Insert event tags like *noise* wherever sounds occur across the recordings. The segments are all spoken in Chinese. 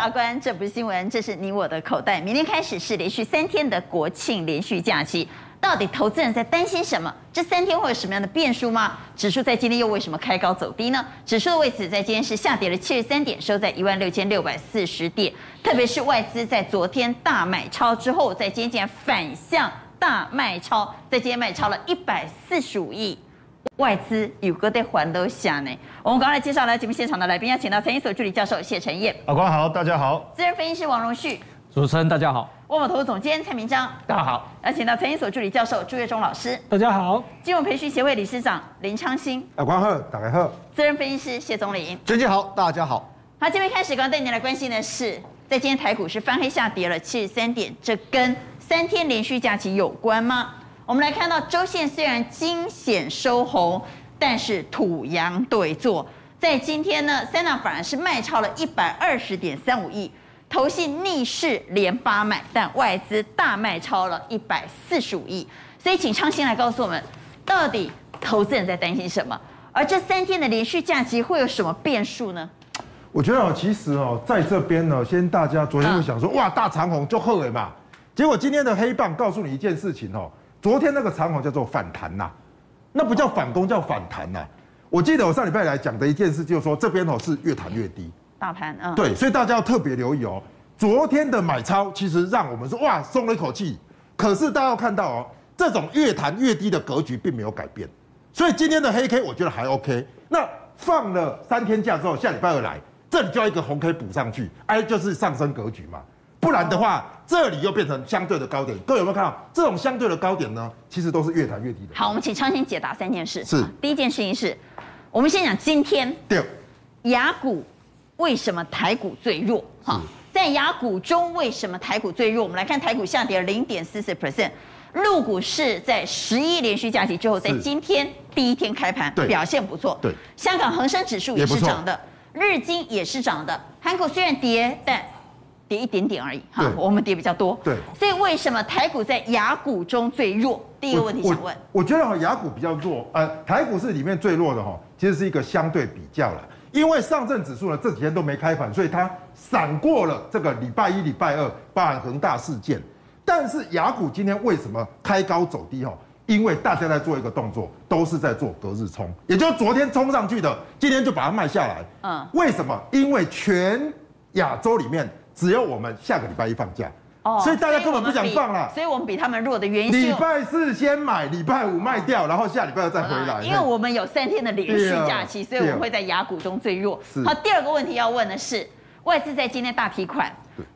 阿关，这不是新闻，这是你我的口袋。明天开始是连续三天的国庆连续假期，到底投资人在担心什么？这三天会有什么样的变数吗？指数在今天又为什么开高走低呢？指数的位置在今天是下跌了七十三点，收在一万六千六百四十点。特别是外资在昨天大买超之后，在今天反向大卖超，在今天卖超了一百四十五亿。外资有个在还都下呢。我们刚才介绍来节目现场的来宾，要请到财经所助理教授谢晨彦。阿关好，大家好。资深分析师王荣旭。主持人大家好。万宝投资总监蔡明章。大家好。要请到财经所助理教授朱月忠老师。大家好。金融培训协会理事长林昌兴。阿关好，大家好。资深分析师谢宗林。娟姐好，大家好。好，这边开始，刚刚带您来关心的是，在今天台股是翻黑下跌了七十三点，这跟三天连续假期有关吗？我们来看到周线虽然惊险收红。但是土洋对坐，在今天呢，三大反而是卖超了一百二十点三五亿，投信逆势连八买，但外资大卖超了一百四十五亿，所以请昌兴来告诉我们，到底投资人在担心什么？而这三天的连续假期会有什么变数呢？我觉得哦，其实哦，在这边呢，先大家昨天会想说，哇，大长虹就好了嘛，结果今天的黑棒告诉你一件事情哦，昨天那个长虹叫做反弹呐。那不叫反攻，叫反弹呐、啊！我记得我上礼拜来讲的一件事，就是说这边哦是越弹越低，大盘啊，对，所以大家要特别留意哦。昨天的买超其实让我们说哇松了一口气，可是大家要看到哦，这种越弹越低的格局并没有改变，所以今天的黑 K 我觉得还 OK。那放了三天假之后，下礼拜二来，这里就要一个红 K 补上去，哎，就是上升格局嘛。不然的话，这里又变成相对的高点。各位有没有看到这种相对的高点呢？其实都是越弹越低的。好，我们请昌兴解答三件事。是，第一件事情是，我们先讲今天。对。雅股为什么台股最弱？哈，在雅股中为什么台股最弱？我们来看台股下跌零点四四 percent，陆股市在十一连续假期之后，在今天第一天开盘表现不错。对。香港恒生指数也是涨的，日经也是涨的，韩股虽然跌，但。跌一点点而已，哈，我们跌比较多，对，所以为什么台股在雅股中最弱？第一个问题想问，我，我觉得哈雅股比较弱，呃，台股是里面最弱的哈，其实是一个相对比较了，因为上证指数呢这几天都没开盘，所以它闪过了这个礼拜一、礼拜二包含恒大事件，但是雅股今天为什么开高走低哈？因为大家在做一个动作，都是在做隔日冲，也就是昨天冲上去的，今天就把它卖下来，嗯，为什么？因为全亚洲里面。只有我们下个礼拜一放假，哦，所以大家根本不想放了，所以我们比他们弱的原因是礼拜四先买，礼拜五卖掉，然后下礼拜二再回来。因为我们有三天的连续假期，所以我们会在雅股中最弱。好，第二个问题要问的是，外资在今天大提款，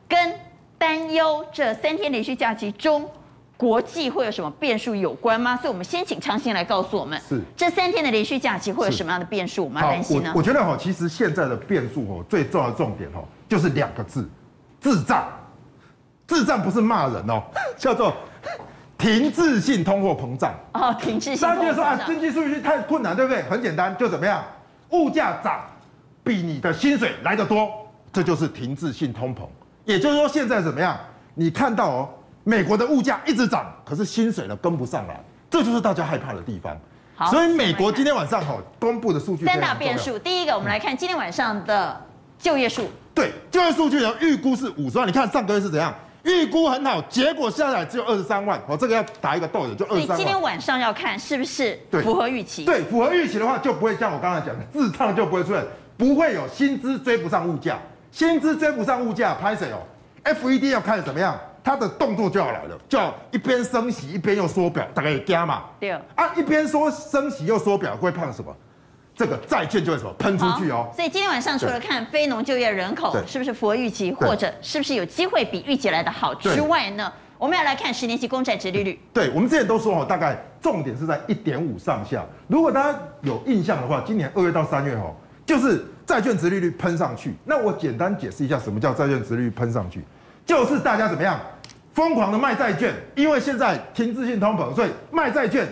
跟担忧这三天连续假期中国际会有什么变数有关吗？所以我们先请昌兴来告诉我们，是这三天的连续假期会有什么样的变数？我们要担心呢？我觉得哈，其实现在的变数哦，最重要的重点哦，就是两个字。滞胀，滞胀不是骂人哦，*laughs* 叫做停滞性通货膨胀。哦，停滞性。大家觉得说啊，经济数据太困难，对不对？很简单，就怎么样，物价涨比你的薪水来得多，这就是停滞性通膨。也就是说，现在怎么样？你看到哦，美国的物价一直涨，可是薪水呢跟不上来，这就是大家害怕的地方。好，所以美国今天晚上哈公布的数据，三大变数。第一个，我们来看今天晚上的就业数。对，就业数据的预估是五十万，你看上个月是怎样？预估很好，结果下来只有二十三万。哦，这个要打一个逗点，就二十三万。今天晚上要看是不是符合预期？对，符合预期的话，就不会像我刚才讲的，滞胀就不会出现，不会有薪资追不上物价，薪资追不上物价，拍谁哦？FED 要看怎么样？它的动作就要来了，就要一边升息一边又缩表，大概也加嘛。对啊，一边说升息又缩表，会判什么？这个债券就会什么喷出去哦，所以今天晚上除了看非农就业人口是不是符合预期，或者是不是有机会比预期来的好之外呢，我们要来看十年期公债殖利率。对，我们之前都说哦，大概重点是在一点五上下。如果大家有印象的话，今年二月到三月哦，就是债券殖利率喷上去。那我简单解释一下，什么叫债券殖利率喷上去？就是大家怎么样疯狂的卖债券，因为现在停滞性通膨，所以卖债券。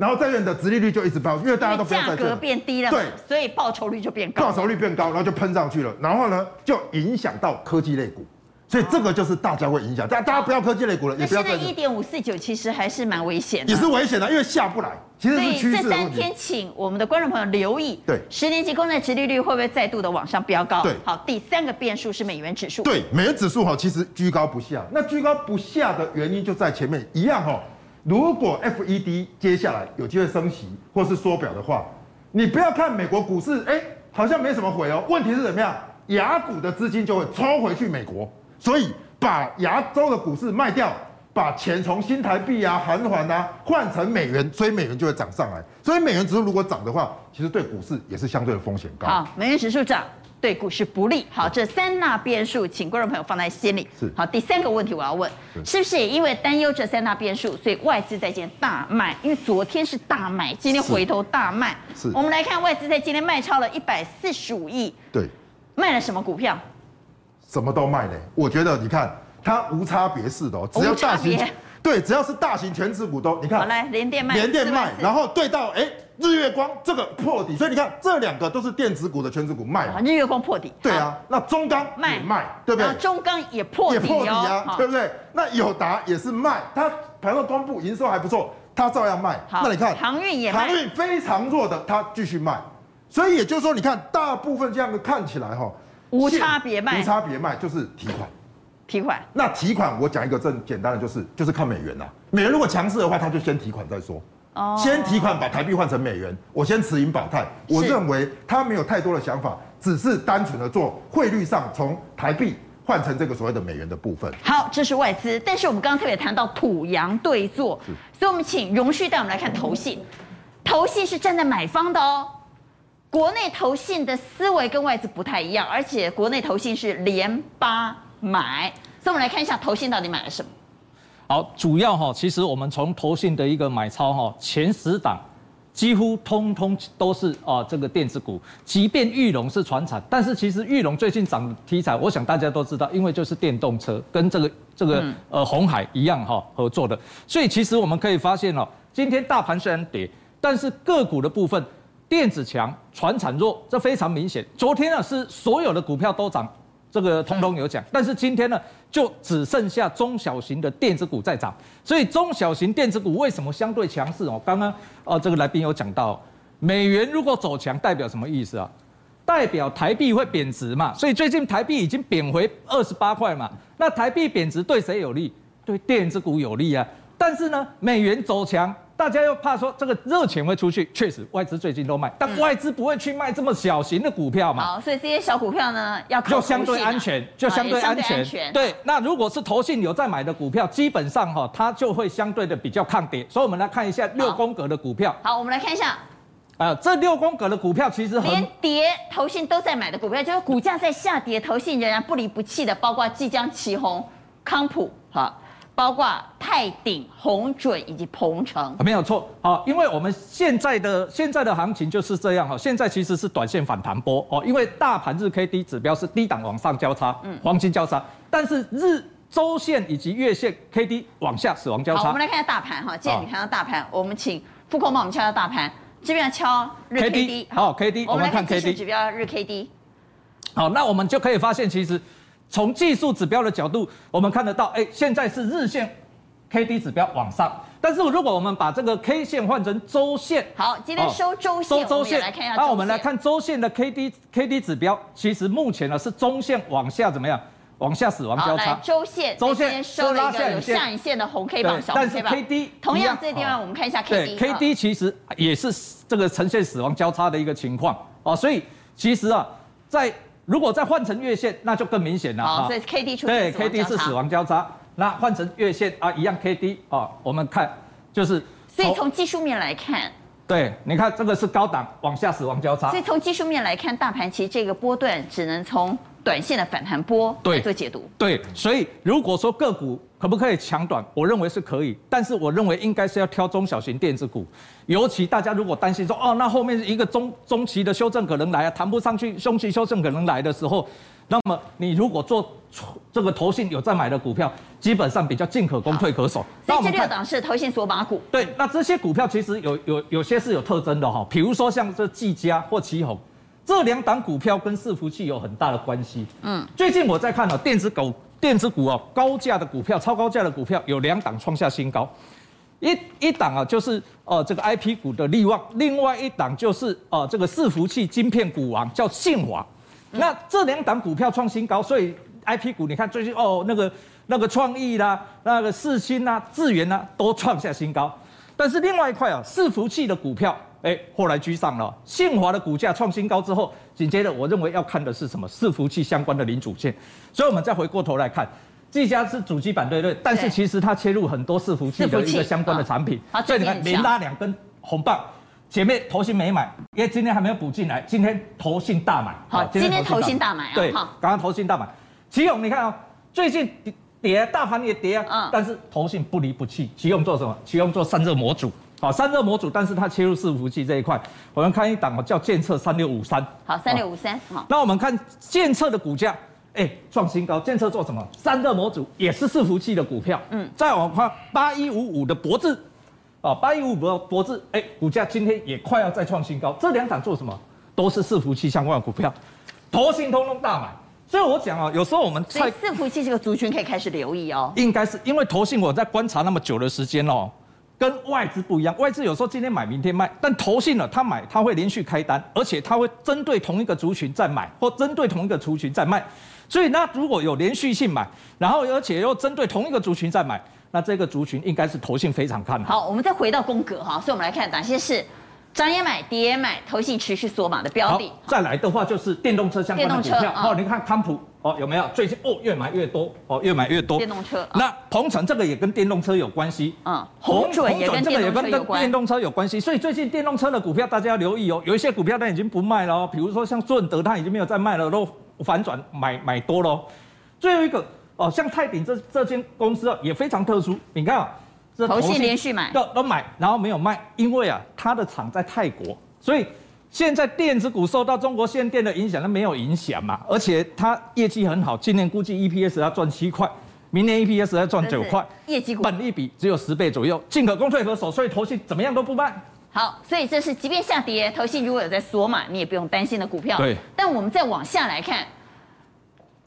然后债券的殖利率就一直飙，因为大家都不要债券，价格变低了，对，所以报酬率就变高，报酬率变高，然后就喷上去了，然后呢，就影响到科技类股，所以这个就是大家会影响，大大家不要科技类股了，也不要。现在一点五四九其实还是蛮危险的，也是危险的，因为下不来，其实是趋势的问题。这三天，请我们的观众朋友留意，对，十年期公债殖利率会不会再度的往上飙高？对，好，第三个变数是美元指数，对，美元指数哈，其实居高不下。那居高不下的原因就在前面一样哈，如果 FED 接下来有机会升息或是缩表的话，你不要看美国股市，哎，好像没什么回哦。问题是怎么样？亚股的资金就会抽回去美国，所以把亚洲的股市卖掉，把钱从新台币啊、韩元啊换成美元，所以美元就会涨上来。所以美元指数如果涨的话，其实对股市也是相对的风险高。好，美元指数涨对股市不利。好，这三大变数，请观众朋友放在心里。是。好，第三个问题我要问，是不是也因为担忧这三大变数，所以外资在今天大卖？因为昨天是大买，今天回头大卖。是。我们来看外资在今天卖超了一百四十五亿。对。卖了什么股票？什么都卖嘞。我觉得你看它无差别式的哦，只要大型对，只要是大型全指股都你看。好来，联电卖，连电卖，然后对到哎日月光这个破底，所以你看这两个都是电子股的全指股卖。日月光破底。对啊，那中钢也卖，对不对？中钢也破底，也破底啊，对不对？那友达也是卖，它盘后公布营收还不错，它照样卖。那你看航运也卖，航运非常弱的，它继续卖。所以也就是说，你看大部分这样的看起来哈，无差别卖，无差别卖就是提款，提款。那提款我讲一个正简单的，就是就是看美元呐。美元如果强势的话，他就先提款再说。哦。先提款把台币换成美元，我先持盈保泰。我认为他没有太多的想法，只是单纯的做汇率上从台币换成这个所谓的美元的部分。好，这是外资。但是我们刚刚特别谈到土洋对坐，所以我们请荣旭带我们来看投信。投信是站在买方的哦。国内投信的思维跟外资不太一样，而且国内投信是连八买，所以我们来看一下投信到底买了什么。好，主要哈，其实我们从投信的一个买超哈，前十档几乎通通都是啊这个电子股，即便玉龙是传产，但是其实玉龙最近涨题材，我想大家都知道，因为就是电动车跟这个这个呃红海一样哈合作的，所以其实我们可以发现哦，今天大盘虽然跌，但是个股的部分。电子强，传产弱，这非常明显。昨天啊是所有的股票都涨，这个通通有讲。但是今天呢，就只剩下中小型的电子股在涨。所以中小型电子股为什么相对强势哦？刚刚哦，这个来宾有讲到，美元如果走强，代表什么意思啊？代表台币会贬值嘛。所以最近台币已经贬回二十八块嘛。那台币贬值对谁有利？对电子股有利啊。但是呢，美元走强。大家又怕说这个热钱会出去，确实外资最近都卖，但外资不会去卖这么小型的股票嘛？好，所以这些小股票呢，要就相对安全，就相对安全。对，那如果是投信有在买的股票，基本上哈，它就会相对的比较抗跌。所以我们来看一下六宫格的股票。好，我们来看一下，啊，这六宫格的股票其实很连跌，投信都在买的股票，就是股价在下跌，投信仍然不离不弃的，包括即将起红、康普，哈。包括泰鼎、红准以及鹏程，没有错。好，因为我们现在的现在的行情就是这样哈。现在其实是短线反弹波哦，因为大盘日 K D 指标是低档往上交叉，嗯，黄金交叉，但是日周线以及月线 K D 往下死亡交叉。好，我们来看一下大盘哈。既然你看到大盘，我们请副控帮我们敲一下大盘，这边要敲日 K D。好，K D，我们来看 K D 指标日 K D。好，那我们就可以发现，其实。从技术指标的角度，我们看得到，哎，现在是日线 K D 指标往上，但是如果我们把这个 K 线换成周线，好，今天收周线，收周线，来看一下。那我们来看周线的 K D K D 指标，其实目前呢是中线往下怎么样？往下死亡交叉。周线，周线收了一个有下影线的红 K 棒，小红 K 棒。但是 K D 同样这地方我们看一下 K D。K D 其实也是这个呈现死亡交叉的一个情况哦，所以其实啊，在如果再换成月线，那就更明显了。好，所以 K D 出现对 K D 是死亡交叉。那换成月线啊，一样 K D 啊，我们看就是。所以从技术面来看，对，你看这个是高档往下死亡交叉。所以从技术面来看，大盘其实这个波段只能从短线的反弹波来做解读。对，所以如果说个股。可不可以抢短？我认为是可以，但是我认为应该是要挑中小型电子股，尤其大家如果担心说，哦，那后面一个中中期的修正可能来啊，弹不上去，中期修正可能来的时候，那么你如果做这个投信有在买的股票，基本上比较进可攻退可守。所以这六档是投信所把股。对，那这些股票其实有有有些是有特征的哈，比如说像这技嘉或奇鋐。这两档股票跟伺服器有很大的关系。嗯，最近我在看哦，电子股电子股哦，高价的股票、超高价的股票有两档创下新高，一一档啊就是呃这个 IP 股的力旺，另外一档就是呃这个伺服器晶片股王叫信驊。那这两档股票创新高，所以 IP 股你看最近哦那个那个创意啦、那个世新啦、智元啦都创下新高，但是另外一块啊伺服器的股票。哎，后来居上了。信华的股价创新高之后，紧接着我认为要看的是什么？伺服器相关的零组件。所以，我们再回过头来看，技嘉是主机板对不对？但是其实它切入很多伺服器的一个相关的产品。好，所以你看连拉两根红棒，前面投信没买，因为今天还没有补进来，今天投信大买。好，今天投信大买啊。对，刚刚投信大买。奇勇，你看哦，最近跌，大盘也跌啊，嗯，但是投信不离不弃。奇勇做什么？奇勇做散热模组。好，散热模组，但是它切入伺服器这一块，我们看一档叫建测三六五三。好，三六五三。好，那我们看建测的股价，哎，创新高。建测做什么？散热模组也是伺服器的股票。嗯。再往看八一五五的博智，啊，八一五五的博智，哎，股价今天也快要再创新高。这两档做什么？都是伺服器相关的股票，投信通通大买。所以我讲啊，有时候我们在伺服器这个族群可以开始留意哦。应该是因为投信我在观察那么久的时间哦。跟外资不一样，外资有时候今天买，明天卖，但投信呢，他买他会连续开单，而且他会针对同一个族群再买，或针对同一个族群再卖。所以那如果有连续性买，然后而且又针对同一个族群再买，那这个族群应该是投信非常看好。好，我们再回到宫格哈，所以我们来看哪些是涨也买，跌也买，投信持续锁码的标的。再来的话就是电动车相关的股票，好，你看康普。哦，有没有最近哦越买越多哦越买越多电动车？那鹏程这个也跟电动车有关系，嗯，红准也跟电动车有关系，所以最近电动车的股票大家要留意哦，有一些股票它已经不卖了哦，比如说像顺德它已经没有再卖了，都反转买买多了。最后一个哦，像泰鼎这这间公司也非常特殊，你看啊，这投信连续买都都买，然后没有卖，因为啊它的厂在泰国，所以。现在电子股受到中国限电的影响，它没有影响嘛？而且它业绩很好，今年估计 EPS 要赚七块，明年 EPS 要赚九块，业绩股本利比只有十倍左右，进可攻退可守，所以投信怎么样都不卖。好，所以这是即便下跌，投信如果有在锁码，你也不用担心的股票。对。但我们再往下来看，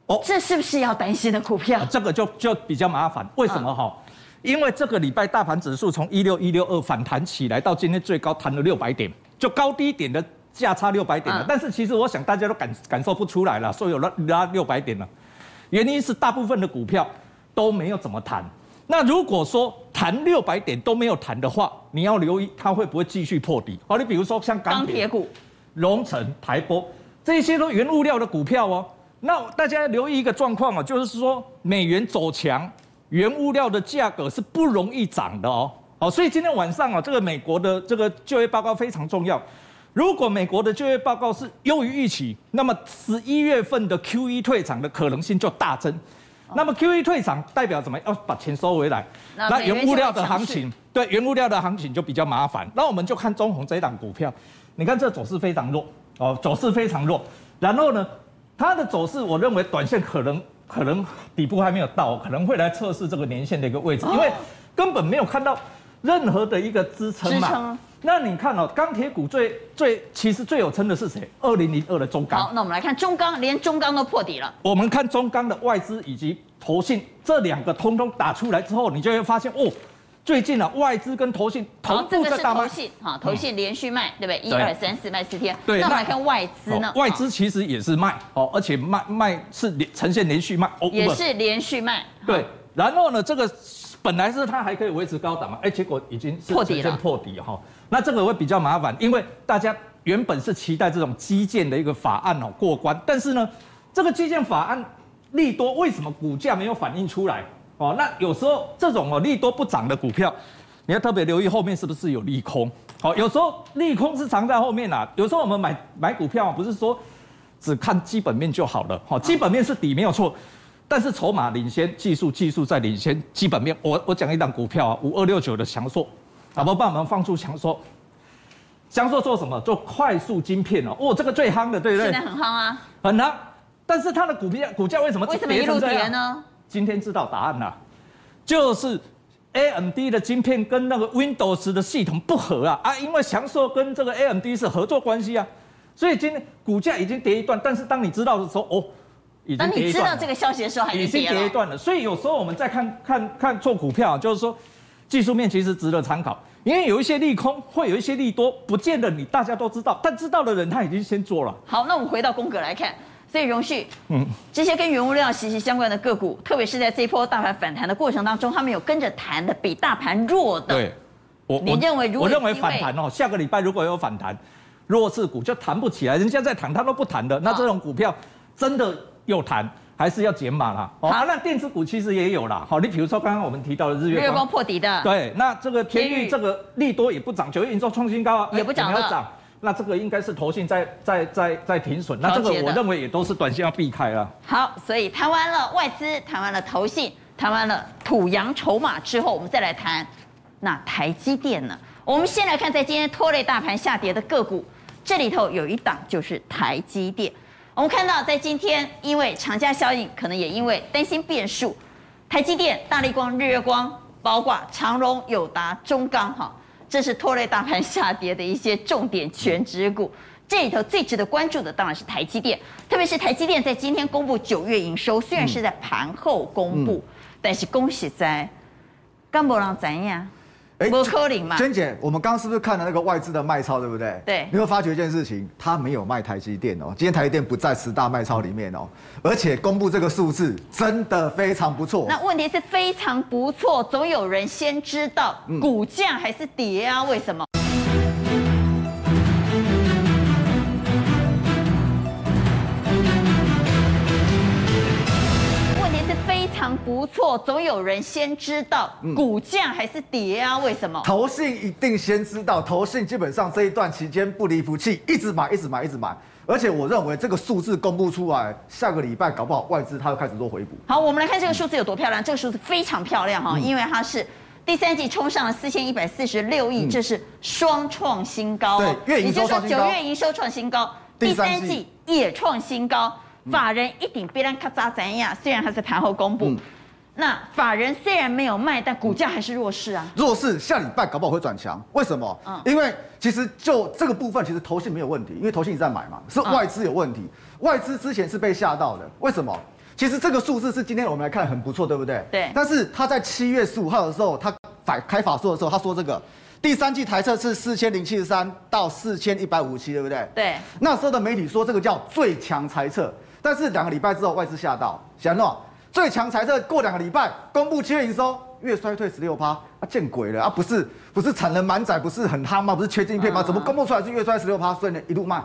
哦，这是不是要担心的股票？这个就就比较麻烦，为什么哈？嗯、因为这个礼拜大盘指数从一六一六二反弹起来，到今天最高弹了六百点。就高低点的价差六百点了，嗯、但是其实我想大家都感感受不出来了，说有拉拉六百点了，原因是大部分的股票都没有怎么弹。那如果说弹六百点都没有弹的话，你要留意它会不会继续破底。好，你比如说像钢铁股、荣成、台玻这些都原物料的股票哦。那大家留意一个状况啊，就是说美元走强，原物料的价格是不容易涨的哦。好，所以今天晚上啊，这个美国的这个就业报告非常重要。如果美国的就业报告是优于预期，那么十一月份的 QE 退场的可能性就大增。那么 QE 退场代表什么？要把钱收回来。那原物料的行情，对原物料的行情就比较麻烦。那我们就看中宏这一档股票，你看这走势非常弱哦，走势非常弱。然后呢，它的走势，我认为短线可能可能底部还没有到，可能会来测试这个年线的一个位置，因为根本没有看到。任何的一个支撑嘛，撑那你看哦，钢铁股最最其实最有撑的是谁？二零零二的中钢。好，那我们来看中钢，连中钢都破底了。我们看中钢的外资以及投信这两个通通打出来之后，你就会发现哦，最近啊外资跟投信同步在大卖。投信哈，投信连续卖，对不对？一二三四卖四天。对。那我们来看外资呢？外资其实也是卖哦，而且卖卖是连呈现连续卖哦，也是连续卖。对。然后呢，这个。本来是它还可以维持高档嘛，哎，结果已经是直接破底哈。那这个会比较麻烦，因为大家原本是期待这种基建的一个法案哦过关，但是呢，这个基建法案利多为什么股价没有反映出来？哦，那有时候这种哦利多不涨的股票，你要特别留意后面是不是有利空。好，有时候利空是藏在后面啊。有时候我们买买股票不是说只看基本面就好了，好，基本面是底没有错。但是筹码领先，技术技术在领先，基本面我我讲一档股票啊，五二六九的强硕，好不好？帮我们放出强硕。强硕做什么？做快速晶片哦，哦，这个最夯的，对不对？现在很夯啊，很夯。但是它的股票股价为什么为什么一路跌呢？今天知道答案了，就是 AMD 的晶片跟那个 Windows 的系统不合啊啊，因为翔硕跟这个 AMD 是合作关系啊，所以今天股价已经跌一段。但是当你知道的时候，哦。已经当你知道跌一段了这个消息的时候，还已经跌一段了。所以有时候我们在看看看做股票，就是说技术面其实值得参考，因为有一些利空，会有一些利多，不见得你大家都知道，但知道的人他已经先做了。好，那我们回到宫格来看，所以荣旭，嗯，这些跟原物料息息相关的个股，特别是在这一波大盘反弹的过程当中，他们有跟着弹的，比大盘弱的。对，我你认为如果我认为反弹哦，下个礼拜如果有反弹，弱势股就弹不起来，人家在弹，他都不弹的，那这种股票真的有弹。还是要减码啦。好，那电子股其实也有啦。好，你比如说刚刚我们提到的日月光，日月光破底的。对，那这个天域这个利多也不涨，九月营收创新高啊，也不涨了。涨，那这个应该是投信在在在在停损。那这个我认为也都是短线要避开了。好，所以谈完了外资，谈完了投信，谈完了土洋筹码之后，我们再来谈那台积电呢？我们先来看在今天拖累大盘下跌的个股，这里头有一档就是台积电。我们看到，在今天，因为长假效应，可能也因为担心变数，台积电、大立光、日月光，包括长荣、友达、中钢，哈，这是拖累大盘下跌的一些重点全指股。这里头最值得关注的当然是台积电，特别是台积电在今天公布九月营收，虽然是在盘后公布，但是恭喜在，干不让怎样？哎，不可能嘛！娟姐，我们刚刚是不是看了那个外资的卖超，对不对？对。你会发觉一件事情，他没有卖台积电哦。今天台积电不在十大卖超里面哦，而且公布这个数字真的非常不错。那问题是非常不错，总有人先知道，股价还是跌啊？为什么？错，总有人先知道股价还是跌啊？为什么？投信一定先知道，投信基本上这一段期间不离不弃，一直买，一直买，一直买。而且我认为这个数字公布出来，下个礼拜搞不好外资它又开始做回补。好，我们来看这个数字有多漂亮。这个数字非常漂亮哈，因为它是第三季冲上了四千一百四十六亿，这是双创新高。对，月营收创新高。也就是说九月营收创新高，第三季也创新高。法人一定别人咔嚓怎样？虽然它是盘后公布，嗯、那法人虽然没有卖，但股价还是弱势啊。弱势，下礼拜搞不好会转强。为什么？嗯，因为其实就这个部分，其实投信没有问题，因为投信一直在买嘛，是外资有问题。嗯、外资之前是被吓到的，为什么？其实这个数字是今天我们来看很不错，对不对？对。但是他在七月十五号的时候，他反开法说的时候，他说这个第三季台测是四千零七十三到四千一百五十七，对不对？对。那时候的媒体说这个叫最强财测。但是两个礼拜之后，外资吓到，想喏，最强财测过两个礼拜公布七月营收，月衰退十六趴，啊见鬼了啊！不是不是产能满载，不是很夯吗？不是缺晶片吗？怎么公布出来是月衰十六趴？所以呢一路卖，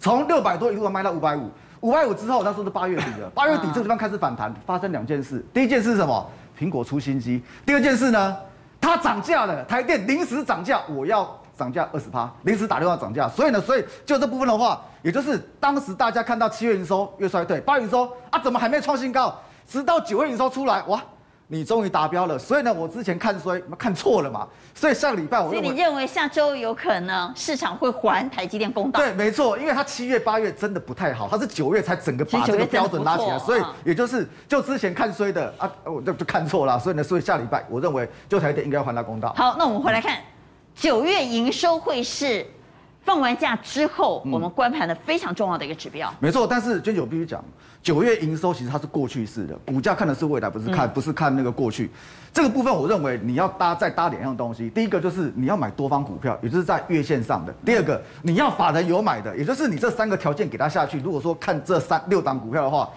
从六百多一路卖到五百五，五百五之后那时候是八月底了，八月底这个地方开始反弹，发生两件事，第一件事是什么？苹果出新机，第二件事呢，它涨价了，台电临时涨价，我要。涨价二十趴，临时打电话涨价，所以呢，所以就这部分的话，也就是当时大家看到七月营收月衰退，八月营收啊，怎么还没创新高？直到九月营收出来，哇，你终于达标了。所以呢，我之前看衰看错了嘛，所以下个礼拜我所以你认为下周有可能市场会还台积电公道？对，没错，因为它七月八月真的不太好，它是九月才整个把这个标准拉起来，所以也就是就之前看衰的啊，我就就看错了，所以呢，所以下礼拜我认为就台电应该要还他公道。好，那我们回来看。九月营收会是放完假之后，我们观盘的非常重要的一个指标。没错，但是娟姐我必须讲，九月营收其实它是过去式的，股价看的是未来，不是看不是看那个过去。这个部分我认为你要搭再搭两样东西，第一个就是你要买多方股票，也就是在月线上的；第二个你要法人有买的，也就是你这三个条件给它下去。如果说看这三六档股票的话，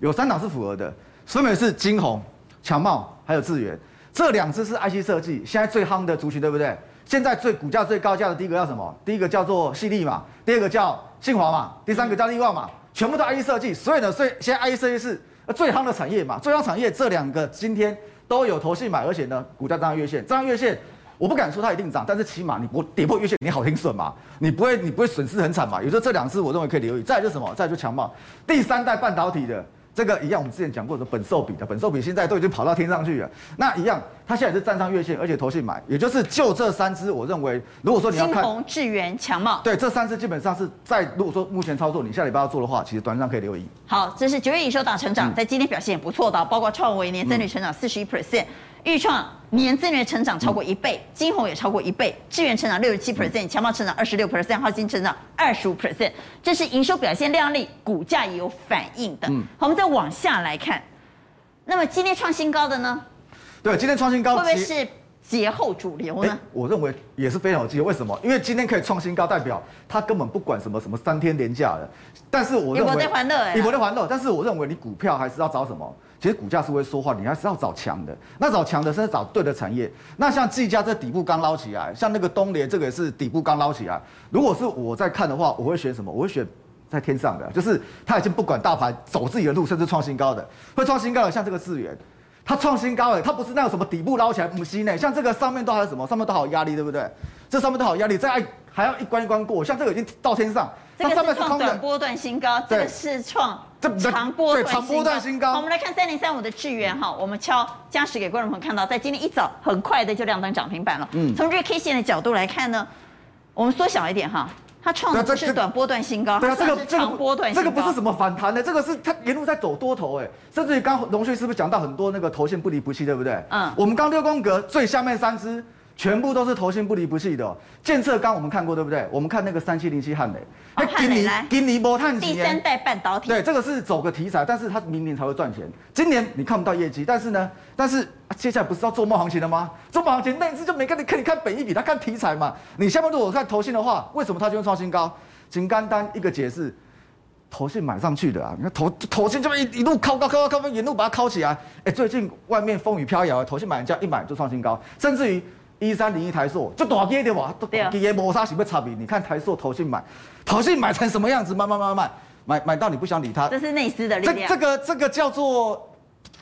有三档是符合的，分别是金红、强茂还有智源，这两只是 IC 设计现在最夯的族群，对不对？现在最股价最高价的第一个叫什么？第一个叫做矽力嘛，第二个叫信华嘛，第三个叫力旺嘛，全部都 IE 设计。所以呢，所以现在 IE 设计是最夯的产业嘛，最夯产业这两个今天都有投信买，而且呢，股价站上月线，站上月线，我不敢说它一定涨，但是起码你不跌破月线，你好停损嘛，你不会你不会损失很惨嘛。有时候这两次我认为可以留意。再来就是什么？再来就强茂，第三代半导体的。这个一样，我们之前讲过的本寿比的本寿比现在都已经跑到天上去了。那一样，它现在也是站上月线，而且投信买，也就是就这三只，我认为，如果说你要看金宏、智源、强茂，对，这三只基本上是在如果说目前操作，你下礼拜要做的话，其实短线上可以留意。好，这是九月营收大成长，在今天表现也不错的，包括创维年增率成长四十一 percent，钰创年增率成长超过一倍，金红也超过一倍，智源成长六十七 percent，强茂成长二十六 percent，浩晶成长二十五 percent，这是营收表现亮丽，股价也有反应的。嗯，好，我们再往下来看，那么今天创新高的呢？对，今天创新高会不会是？节后主流呢？我认为也是非常有机会。为什么？因为今天可以创新高，代表它根本不管什么什么三天连假的。但是我认为，你不在欢乐，你不在欢乐。但是我认为你股票还是要找什么？其实股价是会说话，你还是要找强的。那找强的是找对的产业。那像技嘉这底部刚捞起来，像那个东联这个也是底部刚捞起来。如果是我在看的话，我会选什么？我会选在天上的，就是它已经不管大盘走自己的路，甚至创新高的，会创新高的，像这个智原。它创新高哎，它不是那种什么底部捞起来母鸡呢，像这个上面都还有什么，上面都好有压力，对不对？这上面都好有压力，再还要一关一关过，像这个已经到天上，它上面是创短波段新高，这个是创长波段长波段新高。好，我们来看三零三五的智源哈，我们敲加时给观众朋友看到，在今天一早很快的就亮灯涨停板了。嗯，从日 K 线的角度来看呢，我们缩小一点哈。它创的是短波段新高，对啊，这个长波段这个不是什么反弹的，这个是它一路在走多头哎，甚至于刚龙旭是不是讲到很多那个头线不离不弃，对不对？嗯，我们刚六宫格最下面三只。全部都是投信不离不弃的，建测刚我们看过对不对？我们看那个三七零七汉磊，哦，汉磊来，给你波碳第三代半导体，对，这个是走个题材，但是它明年才会赚钱，今年你看不到业绩，但是呢，但是、啊、接下来不是要做梦行情了吗？做梦行情那一次就没跟你看，你看本一比，他看题材嘛。你下面如果看投信的话，为什么它就会创新高？仅简单一个解释，投信买上去的啊，你看投投信这么一一路靠高靠高靠高，一路把它靠起来。哎，最近外面风雨飘摇，投信买人家一买就创新高，甚至于。一三零一台塑就大跌的哇，都跌也没啥什么差别。你看台塑投信买，投信买成什么样子？慢慢慢慢买买到你不想理它。这是内资的力量。这这个这个叫做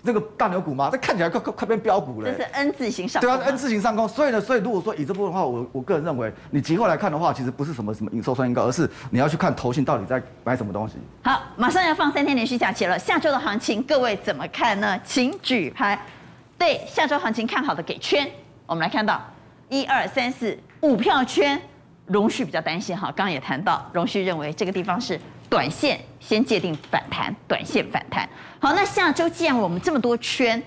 那个大牛股吗？这看起来快快快变标股了。这是 N 字形上。对啊，N 字形上攻。所以呢，所以如果说以这部分的话，我我个人认为，你结构来看的话，其实不是什么什么营收创新高，而是你要去看投信到底在买什么东西。好，马上要放三天连续假期了，下周的行情各位怎么看呢？请举牌。对下周行情看好的给圈。我们来看到。一二三四五票圈，荣旭比较担心哈，刚刚也谈到，荣旭认为这个地方是短线先界定反弹，短线反弹。好，那下周既然我们这么多圈，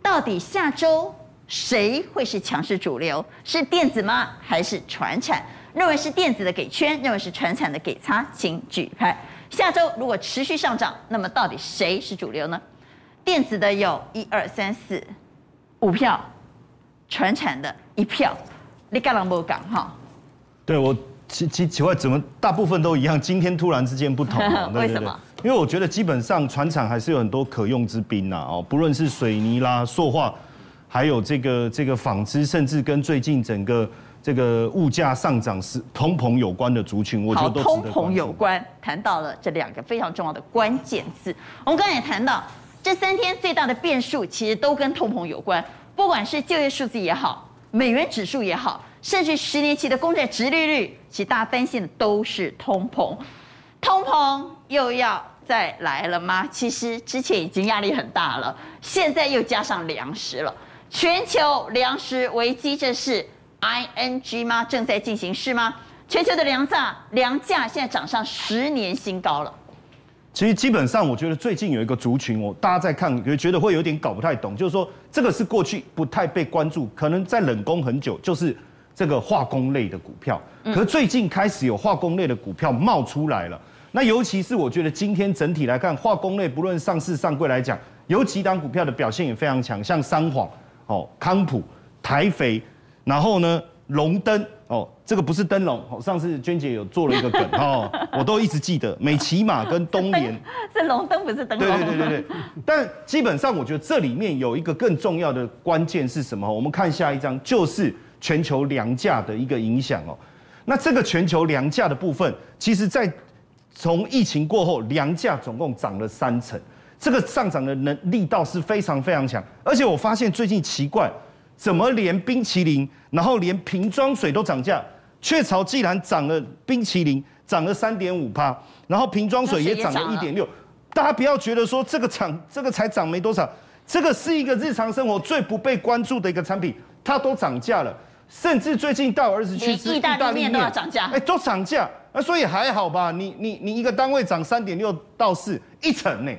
到底下周谁会是强势主流？是电子吗？还是传产？认为是电子的给圈，认为是传产的给叉，请举牌。下周如果持续上涨，那么到底谁是主流呢？电子的有一二三四五票。传产的一票，你干嘛不讲哈？对我奇奇奇怪，怎么大部分都一样？今天突然之间不同，*laughs* 为什么？因为我觉得基本上船厂还是有很多可用之兵呐哦，不论是水泥啦、塑化，还有这个这个纺织，甚至跟最近整个这个物价上涨是通膨有关的族群，我觉得都通膨有关，谈到了这两个非常重要的关键字。我们刚才也谈到，这三天最大的变数其实都跟通膨有关。不管是就业数字也好，美元指数也好，甚至十年期的公债殖利率，其实大家担心的都是通膨。通膨又要再来了吗？其实之前已经压力很大了，现在又加上粮食了。全球粮食危机，这是 ING 吗？正在进行式吗？全球的粮价，粮价现在涨上十年新高了。其实基本上，我觉得最近有一个族群，我大家在看，也觉得会有点搞不太懂，就是说这个是过去不太被关注，可能在冷宫很久，就是这个化工类的股票。可是最近开始有化工类的股票冒出来了。那尤其是我觉得今天整体来看，化工类不论上市上柜来讲，有几档股票的表现也非常强，像三晃、哦康普、台肥，然后呢龙灯。哦，这个不是灯笼，上次娟姐有做了一个梗 *laughs* 哦，我都一直记得。美琪玛跟东联是龙灯，不是灯笼。对对对对对。*laughs* 但基本上，我觉得这里面有一个更重要的关键是什么？我们看下一张，就是全球粮价的一个影响哦。那这个全球粮价的部分，其实在从疫情过后，粮价总共涨了三成，这个上涨的能力道是非常非常强。而且我发现最近奇怪。怎么连冰淇淋，然后连瓶装水都涨价？雀巢既然涨了，冰淇淋涨了三点五趴，然后瓶装水也涨了一点六。大家不要觉得说这个涨，这个才涨没多少，这个是一个日常生活最不被关注的一个产品，它都涨价了。甚至最近到儿子去吃意大利面都要涨价，哎，都涨价。那所以还好吧？你你你一个单位涨三点六到四，一层呢？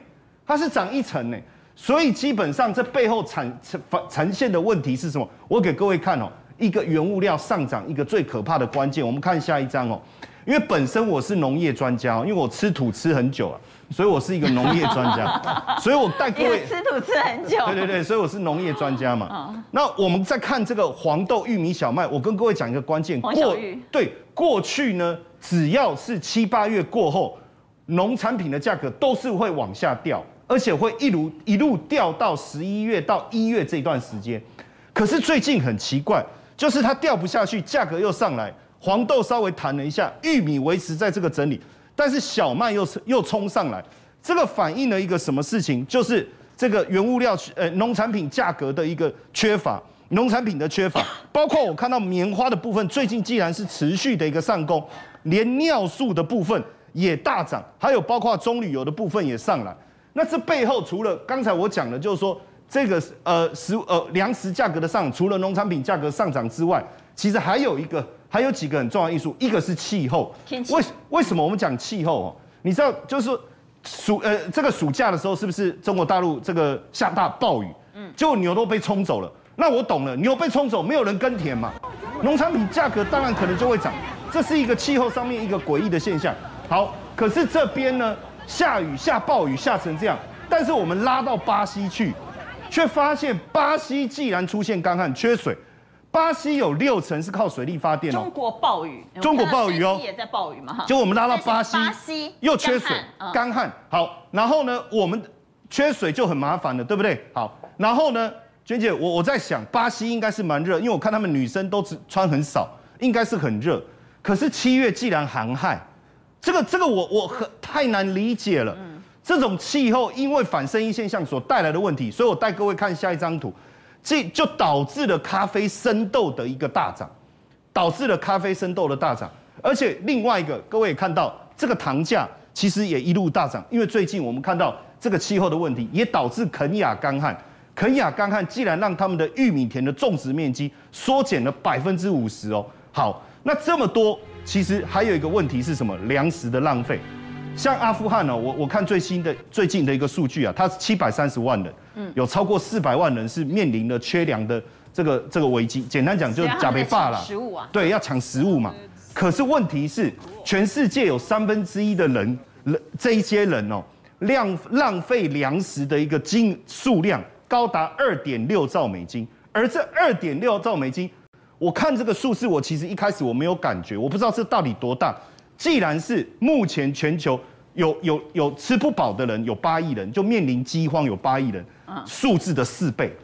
它是涨一层呢。所以基本上这背后产呈呈现的问题是什么？我给各位看哦，一个原物料上涨一个最可怕的关键。我们看下一张哦，因为本身我是农业专家，因为我吃土吃很久了，所以我是一个农业专家，*laughs* 所以我带各位吃土吃很久。对对对，所以我是农业专家嘛。那我们再看这个黄豆、玉米、小麦，我跟各位讲一个关键。黄小玉。对，过去呢，只要是七八月过后，农产品的价格都是会往下掉。而且会一路一路掉到十一月到一月这段时间，可是最近很奇怪，就是它掉不下去，价格又上来，黄豆稍微弹了一下，玉米维持在这个整理，但是小麦又是又冲上来，这个反映了一个什么事情？就是这个原物料呃农产品价格的一个缺乏，农产品的缺乏，包括我看到棉花的部分，最近既然是持续的一个上攻，连尿素的部分也大涨，还有包括棕榈油的部分也上来。那这背后除了刚才我讲的，就是说这个呃食呃粮食价格的上，除了农产品价格上涨之外，其实还有一个还有几个很重要因素，一个是气候。天气。为为什么我们讲气候哦？你知道就是说暑呃这个暑假的时候，是不是中国大陆这个下大暴雨？嗯。结果牛都被冲走了。那我懂了，牛被冲走，没有人耕田嘛，农产品价格当然可能就会涨。这是一个气候上面一个诡异的现象。好，可是这边呢？下雨下暴雨下成这样，但是我们拉到巴西去，却发现巴西既然出现干旱缺水，巴西有六成是靠水力发电哦。中国暴雨，中国暴雨哦，也在暴雨嘛哈。就我们拉到巴西，巴西又缺水，干旱。好，然后呢，我们缺水就很麻烦了，对不对？好，然后呢，娟姐，我我在想，巴西应该是蛮热，因为我看他们女生都只穿很少，应该是很热。可是七月既然寒害。这个这个我我很太难理解了，这种气候因为反圣婴现象所带来的问题，所以我带各位看下一张图，这就导致了咖啡生豆的一个大涨，导致了咖啡生豆的大涨，而且另外一个各位也看到这个糖价其实也一路大涨，因为最近我们看到这个气候的问题也导致肯亚干旱，肯亚干旱既然让他们的玉米田的种植面积缩减了百分之五十哦，好，那这么多。其实还有一个问题是什么？粮食的浪费。像阿富汗呢，我我看最新的最近的一个数据啊，它是七百三十万人，嗯，有超过四百万人是面临了缺粮的这个这个危机。简单讲就是假被霸了，食物啊，对，要抢食物嘛。可是问题是，全世界有三分之一的人，人这一些人哦，量浪费粮食的一个金数量高达二点六兆美金，而这二点六兆美金。我看这个数字，我其实一开始我没有感觉，我不知道这到底多大。既然是目前全球有有有吃不饱的人有八亿人，就面临饥荒有八亿人，数字的四倍，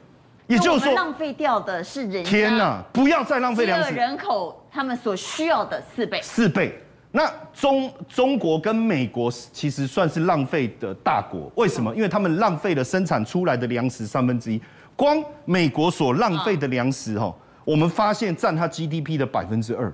也就是说浪费掉的是人。天哪，不要再浪费粮食。人口他们所需要的四倍。四倍。那中中国跟美国其实算是浪费的大国，为什么？因为他们浪费了生产出来的粮食三分之一，光美国所浪费的粮食哈。我们发现占它 GDP 的百分之二，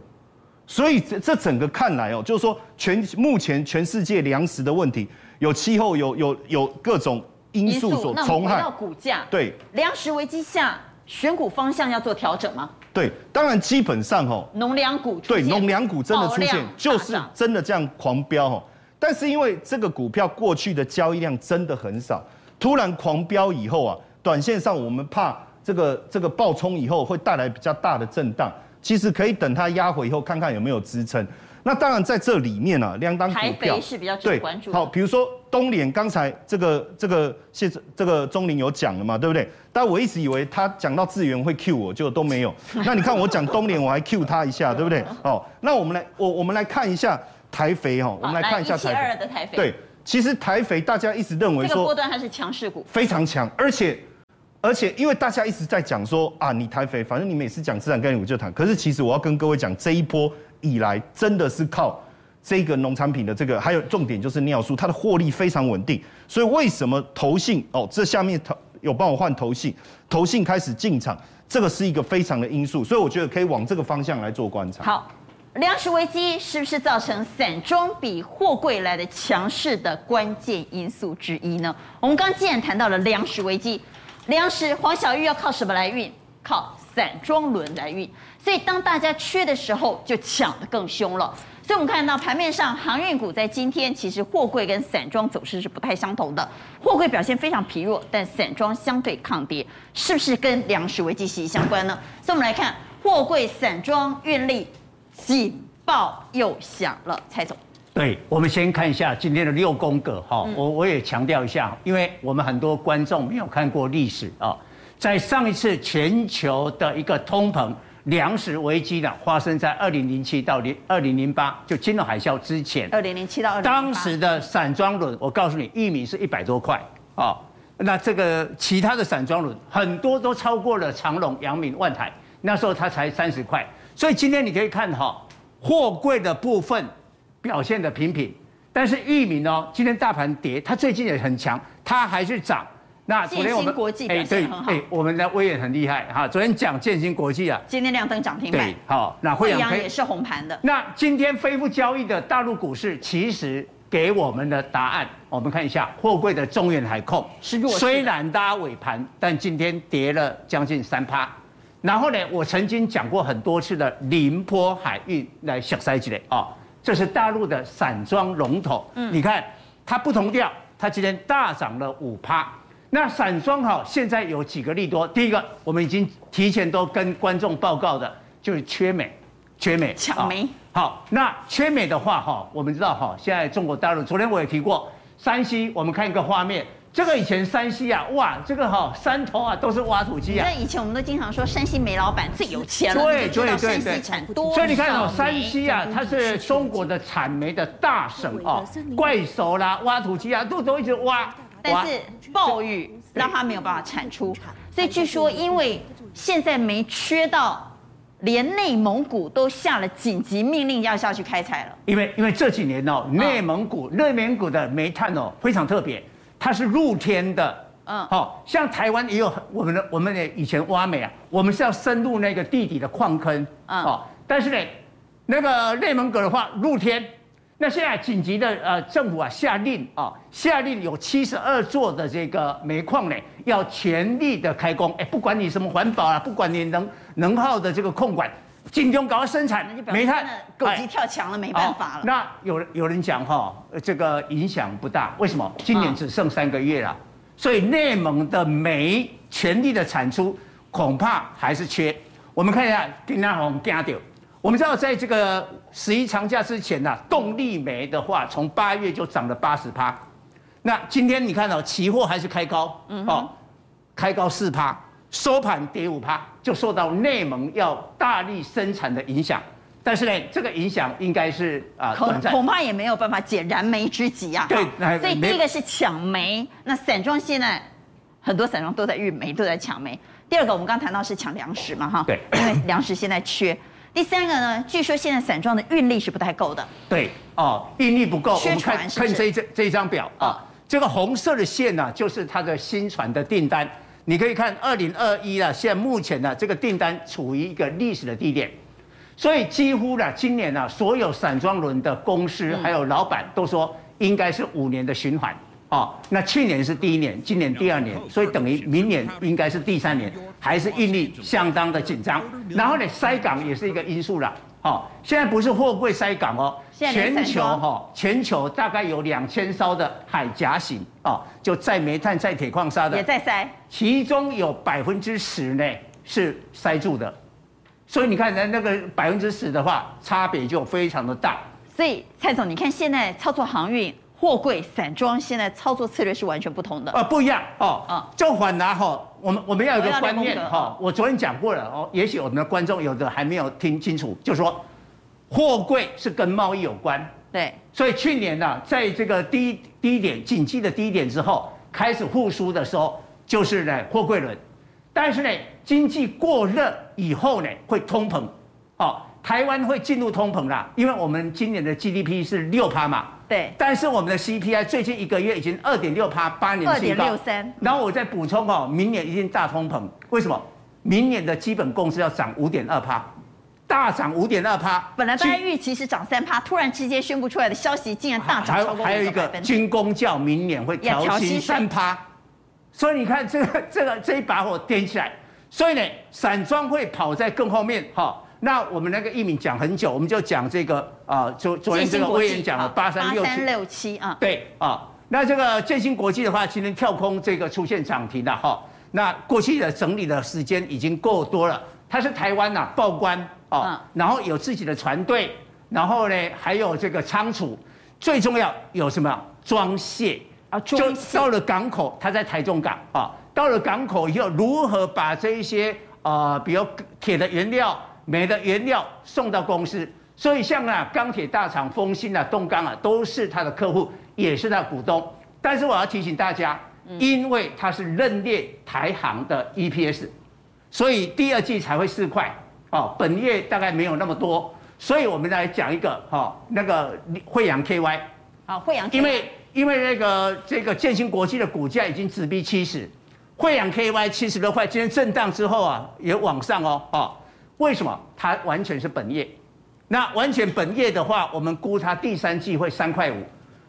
所以这这整个看来哦，就是说全目前全世界粮食的问题，有气候，有有有各种因素所冲害。那股价对粮食危机下选股方向要做调整吗？对，当然基本上哦，农粮股对农粮股真的出现，就是真的这样狂飙哦。但是因为这个股票过去的交易量真的很少，突然狂飙以后啊，短线上我们怕。这个这个暴冲以后会带来比较大的震荡，其实可以等它压回以后看看有没有支撑。那当然在这里面呢、啊，两档股票是比较值得关注。好，比如说东联，刚才这个这个谢这个钟林有讲了嘛，对不对？但我一直以为他讲到智源会 Q 我，就都没有。*laughs* 那你看我讲东联，我还 Q 他一下，对不对？好，*laughs* 那我们来我我们来看一下台肥哈，我们来看一下台肥。的台肥。对，其实台肥大家一直认为说，这个波段它是强势股，非常强，而且。而且，因为大家一直在讲说啊，你台肥，反正你每次讲资产概念我就谈。可是，其实我要跟各位讲，这一波以来真的是靠这个农产品的这个，还有重点就是尿素，它的获利非常稳定。所以，为什么投信哦，这下面投有帮我换投信，投信开始进场，这个是一个非常的因素。所以，我觉得可以往这个方向来做观察。好，粮食危机是不是造成散装比货柜来的强势的关键因素之一呢？我们刚既然谈到了粮食危机。粮食黄小玉要靠什么来运？靠散装轮来运，所以当大家缺的时候，就抢得更凶了。所以，我们看到盘面上航运股在今天其实货柜跟散装走势是不太相同的，货柜表现非常疲弱，但散装相对抗跌，是不是跟粮食危机息息相关呢？所以，我们来看货柜散装运力警报又响了，蔡总。对，我们先看一下今天的六宫格哈，我我也强调一下，因为我们很多观众没有看过历史啊，在上一次全球的一个通膨。粮食危机呢，发生在二零零七到零二零零八，就金融海啸之前。二零零七到二零。当时的散装轮，我告诉你，玉米是一百多块啊。那这个其他的散装轮很多都超过了长隆、阳明、万海，那时候它才三十块。所以今天你可以看哈，货柜的部分表现的平平，但是玉米呢，今天大盘跌，它最近也很强，它还是涨。那昨天我们国际表现很好，哎，我们的威也很厉害哈。昨天讲建新国际啊，今天亮灯涨停板，对，好，那惠阳也是红盘的。那今天恢复交易的大陆股市，其实给我们的答案，我们看一下，货柜的中远海控是弱，虽然拉尾盘，但今天跌了将近三趴。然后呢，我曾经讲过很多次的宁波海运来小塞级的啊，这是大陆的散装龙头，嗯，你看它不同调，它今天大涨了五趴。那散装哈，现在有几个利多。第一个，我们已经提前都跟观众报告的，就是缺美，缺美，抢煤。好，那缺美的话哈，我们知道哈，现在中国大陆，昨天我也提过，山西，我们看一个画面，这个以前山西啊，哇，这个哈山头啊都是挖土机啊。那以前我们都经常说山西煤老板最有钱了，对对对对。所以你看哦，山西啊，它是中国的产煤的大省啊，怪手啦，挖土机啊，都都一直挖。但是暴雨让它没有办法产出，所以据说因为现在煤缺到，连内蒙古都下了紧急命令要下去开采了。因为因为这几年哦，内蒙古内蒙古的煤炭哦非常特别，它是露天的，嗯，好像台湾也有我们的我们的以前挖煤啊，我们是要深入那个地底的矿坑，嗯，哦，但是呢，那个内蒙古的话露天。那现在紧急的呃，政府啊下令啊，下令有七十二座的这个煤矿呢，要全力的开工。哎，不管你什么环保啊，不管你能能耗的这个控管，尽量搞生产煤炭。狗急跳墙了，没办法了。那有有人讲哈，这个影响不大，为什么？今年只剩三个月了，所以内蒙的煤全力的产出恐怕还是缺。我们看一下，今天红加掉。我们知道，在这个十一长假之前呢，动力煤的话，从八月就涨了八十趴。那今天你看到期货还是开高，哦，开高四趴，收盘跌五趴，就受到内蒙要大力生产的影响。但是呢，这个影响应该是啊，恐恐怕也没有办法解燃眉之急啊。对，所以第一个是抢煤，那散装现在很多散装都在运煤，都在抢煤。第二个，我们刚谈到是抢粮食嘛，哈，对，因为粮食现在缺。第三个呢，据说现在散装的运力是不太够的。对，哦，运力不够。我们看看这这一张表啊，哦、这个红色的线呢、啊，就是它的新船的订单。你可以看二零二一啊，现在目前呢，这个订单处于一个历史的低点，所以几乎呢，今年呢、啊，所有散装轮的公司还有老板都说，应该是五年的循环。哦，那去年是第一年，今年第二年，所以等于明年应该是第三年，还是运力相当的紧张。然后呢，塞港也是一个因素了。哦，现在不是货柜塞港哦，全球哈，全球大概有两千艘的海岬型啊，就载煤炭、载铁矿砂的也在塞，其中有百分之十呢是塞住的，所以你看那那个百分之十的话，差别就非常的大。所以蔡总，你看现在操作航运。货柜散装现在操作策略是完全不同的啊，不一样哦啊，就反拿哈，我们我们要有一个观念哈，我昨天讲过了哦，也许我们的观众有的还没有听清楚，就说货柜是跟贸易有关，对，所以去年呢，在这个低低点景气的低点之后开始复苏的时候，就是呢货柜轮，但是呢经济过热以后呢会通膨，哦，台湾会进入通膨啦，因为我们今年的 GDP 是六趴嘛。对，但是我们的 CPI 最近一个月已经二点六趴，八年新高。二点六三。然后我再补充哦，明年一定大通膨，为什么？明年的基本工资要涨五点二趴，大涨五点二趴。本来大家预期是涨三趴，突然之间宣布出来的消息竟然大涨超过还有一个军工教明年会调薪三趴，所以你看这个这个这一把火点起来，所以呢，散装会跑在更后面。哈，那我们那个一敏讲很久，我们就讲这个啊，昨昨天这个委员讲了八三六七，八三六七啊，对啊。那这个建新国际的话，今天跳空这个出现涨停了哈。那过去的整理的时间已经够多了。它是台湾呐报关哦，然后有自己的船队，然后呢还有这个仓储，最重要有什么装卸啊？就到了港口，它在台中港啊。到了港口以后，如何把这一些啊，比如铁的原料、镁的原料送到公司？所以像啊钢铁大厂丰兴啊、东钢啊，都是它的客户。也是他的股东，但是我要提醒大家，因为它是认列台行的 EPS，所以第二季才会四块哦，本业大概没有那么多，所以我们来讲一个哈，那个惠阳 KY，好，惠阳，因为因为那个这个建新国际的股价已经直逼七十，惠阳 KY 七十多块，今天震荡之后啊，也往上哦，哦，为什么？它完全是本业，那完全本业的话，我们估它第三季会三块五。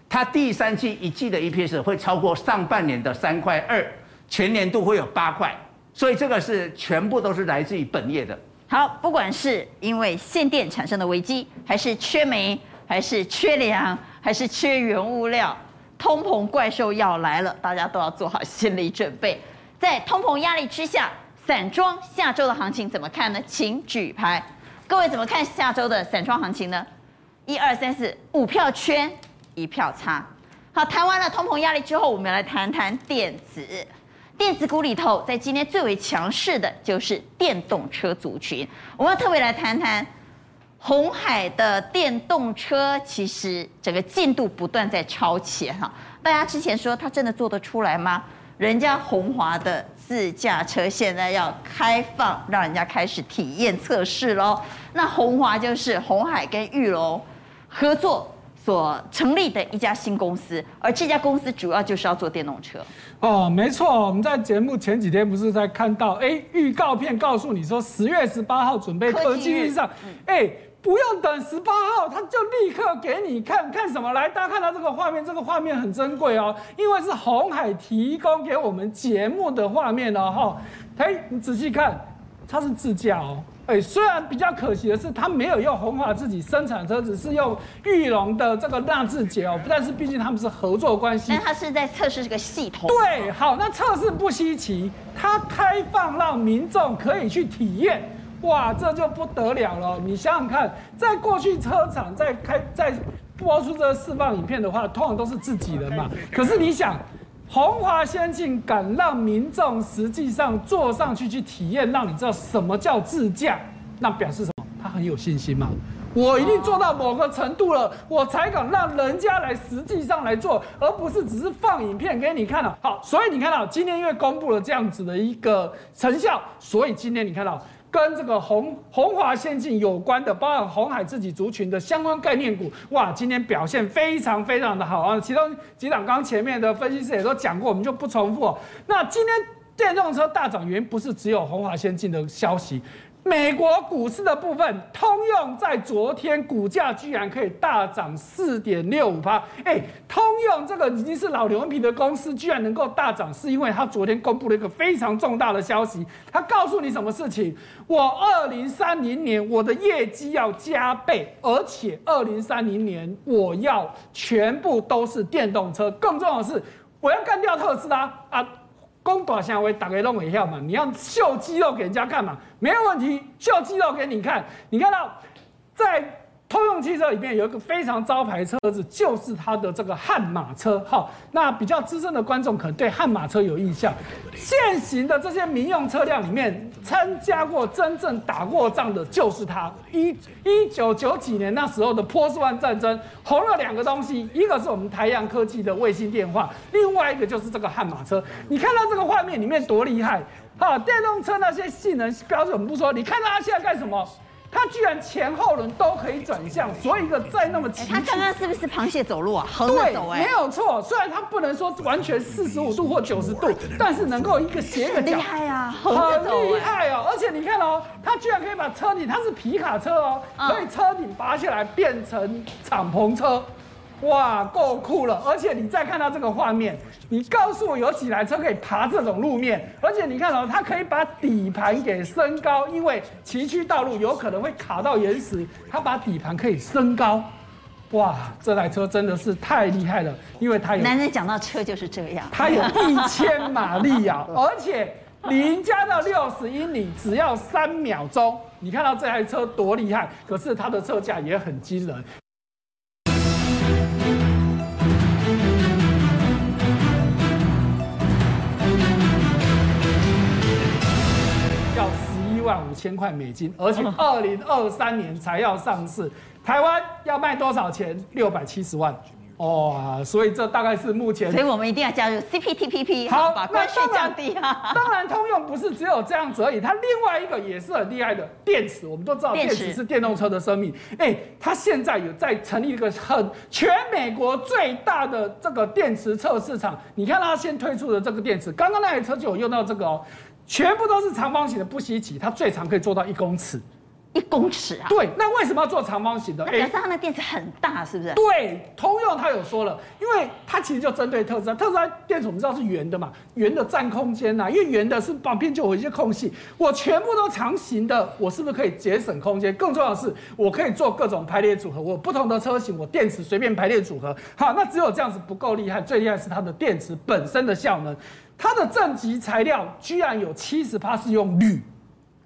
它第三季一季的 EPS 会超过上半年的三块二，全年度会有八块，所以这个是全部都是来自于本业的。好，不管是因为限电产生的危机，还是缺煤，还是缺粮，还是缺原物料，通膨怪兽要来了，大家都要做好心理准备。在通膨压力之下，散装下周的行情怎么看呢？请举牌，各位怎么看下周的散装行情呢？一二三四五票圈。一票差，好，谈完了通膨压力之后，我们来谈谈电子。电子股里头，在今天最为强势的就是电动车族群。我们要特别来谈谈鸿海的电动车，其实整个进度不断在超前哈。大家之前说它真的做得出来吗？人家鸿华的自驾车现在要开放，让人家开始体验测试喽。那鸿华就是鸿海跟玉龙合作。所成立的一家新公司，而这家公司主要就是要做电动车。哦，没错，我们在节目前几天不是在看到，哎，预告片告诉你说十月十八号准备科技日上，哎，不用等十八号，他就立刻给你看看什么？来，大家看到这个画面，这个画面很珍贵哦，因为是红海提供给我们节目的画面哦，哈，哎，你仔细看，它是自驾哦。哎，虽然比较可惜的是，他没有用红华自己生产车子，是用裕隆的这个纳智捷哦。但是毕竟他们是合作关系。但他是在测试这个系统。对，好，那测试不稀奇，它开放让民众可以去体验，哇，这就不得了了。你想想看，在过去车厂在开在播出这个释放影片的话，通常都是自己人嘛。可是你想。鸿华先进敢让民众实际上坐上去去体验，让你知道什么叫自驾，那表示什么？他很有信心嘛。我一定做到某个程度了，我才敢让人家来实际上来做，而不是只是放影片给你看了。好，所以你看到今天因为公布了这样子的一个成效，所以今天你看到。跟这个红红华先进有关的，包含红海自己族群的相关概念股，哇，今天表现非常非常的好啊！其中几档刚前面的分析师也都讲过，我们就不重复。那今天电动车大涨，原因不是只有红华先进的消息。美国股市的部分，通用在昨天股价居然可以大涨四点六五趴。哎，通用这个已经是老牛皮的公司，居然能够大涨，是因为它昨天公布了一个非常重大的消息。它告诉你什么事情？我二零三零年我的业绩要加倍，而且二零三零年我要全部都是电动车。更重要的是，我要干掉特斯拉啊！公大社会，大家都会晓嘛。你要秀肌肉给人家看嘛，没有问题，秀肌肉给你看。你看到在。通用汽车里面有一个非常招牌车子，就是它的这个悍马车。哈，那比较资深的观众可能对悍马车有印象。现行的这些民用车辆里面，参加过真正打过仗的，就是它。一一九九几年那时候的波斯湾战争，红了两个东西，一个是我们台阳科技的卫星电话，另外一个就是这个悍马车。你看到这个画面里面多厉害？好，电动车那些性能标准不说，你看到它现在干什么？它居然前后轮都可以转向，所以一个再那么奇，它刚刚是不是螃蟹走路啊？横着走哎，没有错。虽然它不能说完全四十五度或九十度，*laughs* 但是能够一个斜个角，厉害啊，很厉害哦。而且你看哦，它居然可以把车顶，它是皮卡车哦，可以车顶拔下来变成敞篷车。哇，够酷了！而且你再看到这个画面，你告诉我有几台车可以爬这种路面？而且你看到、哦、它可以把底盘给升高，因为崎岖道路有可能会卡到岩石，它把底盘可以升高。哇，这台车真的是太厉害了，因为它有男人讲到车就是这样，*laughs* 它有一千马力啊，而且零加到六十英里只要三秒钟。你看到这台车多厉害，可是它的车价也很惊人。万五千块美金，而且二零二三年才要上市。台湾要卖多少钱？六百七十万。哦，所以这大概是目前。所以我们一定要加入 CPTPP，好，把关税降低啊。当然，*laughs* 通用不是只有这样子而已，它另外一个也是很厉害的电池。我们都知道电池是电动车的生命。哎，它现在有在成立一个很全美国最大的这个电池测试场。你看它先推出的这个电池，刚刚那台车就有用到这个哦。全部都是长方形的，不稀奇，它最长可以做到一公尺，一公尺啊？对，那为什么要做长方形的？可是它的电池很大，是不是？对，通用它有说了，因为它其实就针对特斯拉，特斯拉电池我们知道是圆的嘛，圆的占空间呐，因为圆的是旁边就有一些空隙，我全部都长形的，我是不是可以节省空间？更重要的是，我可以做各种排列组合，我不同的车型，我电池随便排列组合。好，那只有这样子不够厉害，最厉害是它的电池本身的效能。它的正极材料居然有七十趴是用铝，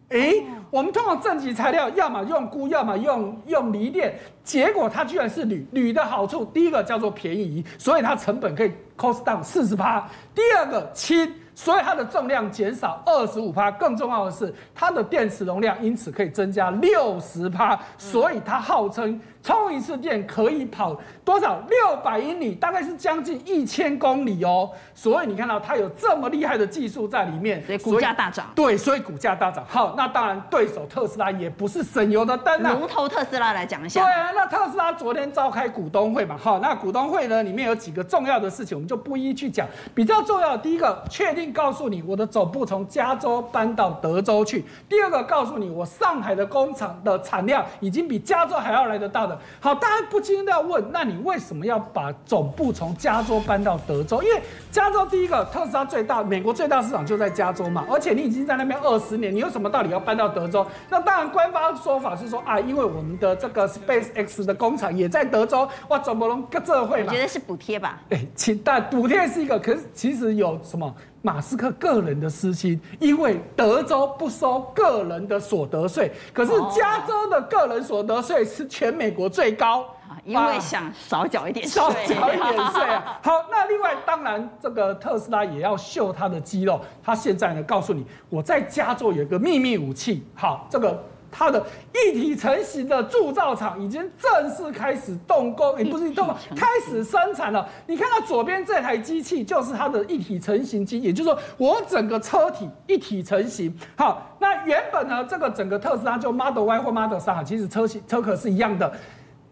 诶，我们通过正极材料，要么用钴，要么用用锂电，结果它居然是铝。铝的好处，第一个叫做便宜，所以它成本可以 cost down 四十趴；第二个轻。所以它的重量减少二十五趴，更重要的是它的电池容量因此可以增加六十趴，所以它号称充一次电可以跑多少六百英里，大概是将近一千公里哦。所以你看到它有这么厉害的技术在里面，所以股价大涨。对，所以股价大涨。好，那当然对手特斯拉也不是省油的灯啊。龙头特斯拉来讲一下。对啊，那特斯拉昨天召开股东会嘛，好，那股东会呢里面有几个重要的事情，我们就不一一去讲。比较重要的第一个，确定。告诉你，我的总部从加州搬到德州去。第二个，告诉你，我上海的工厂的产量已经比加州还要来得大的。好，大家不禁要问，那你为什么要把总部从加州搬到德州？因为加州第一个，特斯拉最大，美国最大市场就在加州嘛。而且你已经在那边二十年，你有什么道理要搬到德州？那当然，官方说法是说啊，因为我们的这个 SpaceX 的工厂也在德州。哇，怎么能跟这会？我觉得是补贴吧。哎，其但补贴是一个，可是其实有什么？马斯克个人的私心，因为德州不收个人的所得税，可是加州的个人所得税是全美国最高，因为想少缴一点税，少缴一点税啊。好，那另外当然这个特斯拉也要秀他的肌肉，他现在呢告诉你，我在加州有一个秘密武器，好，这个。它的一体成型的铸造厂已经正式开始动工，也不是动工，开始生产了。你看到左边这台机器就是它的一体成型机，也就是说我整个车体一体成型。好，那原本呢，这个整个特斯拉就 Model Y 或 Model 3，其实车型车壳是一样的，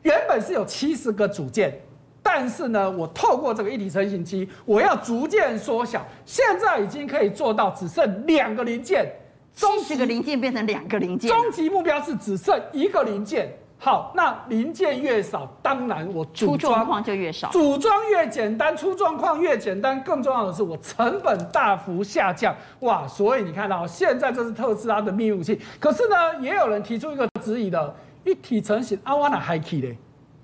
原本是有七十个组件，但是呢，我透过这个一体成型机，我要逐渐缩小，现在已经可以做到只剩两个零件。中几个零件变成两个零件，终极目标是只剩一个零件。好，那零件越少，当然我组装出状况就越少，组装越简单，出状况越简单。更重要的是，我成本大幅下降。哇，所以你看到现在这是特斯拉的秘密武器。可是呢，也有人提出一个质疑的，一体成型，阿瓦纳还可以嘞。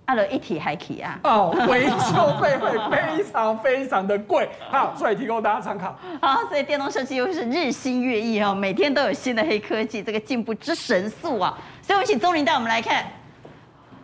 它的一体还可以啊！哦，维修费会非常非常的贵，*laughs* 好，所以提供大家参考。好，所以电动设计又是日新月异哦，每天都有新的黑科技，这个进步之神速啊！所以，我们请宗霖带我们来看，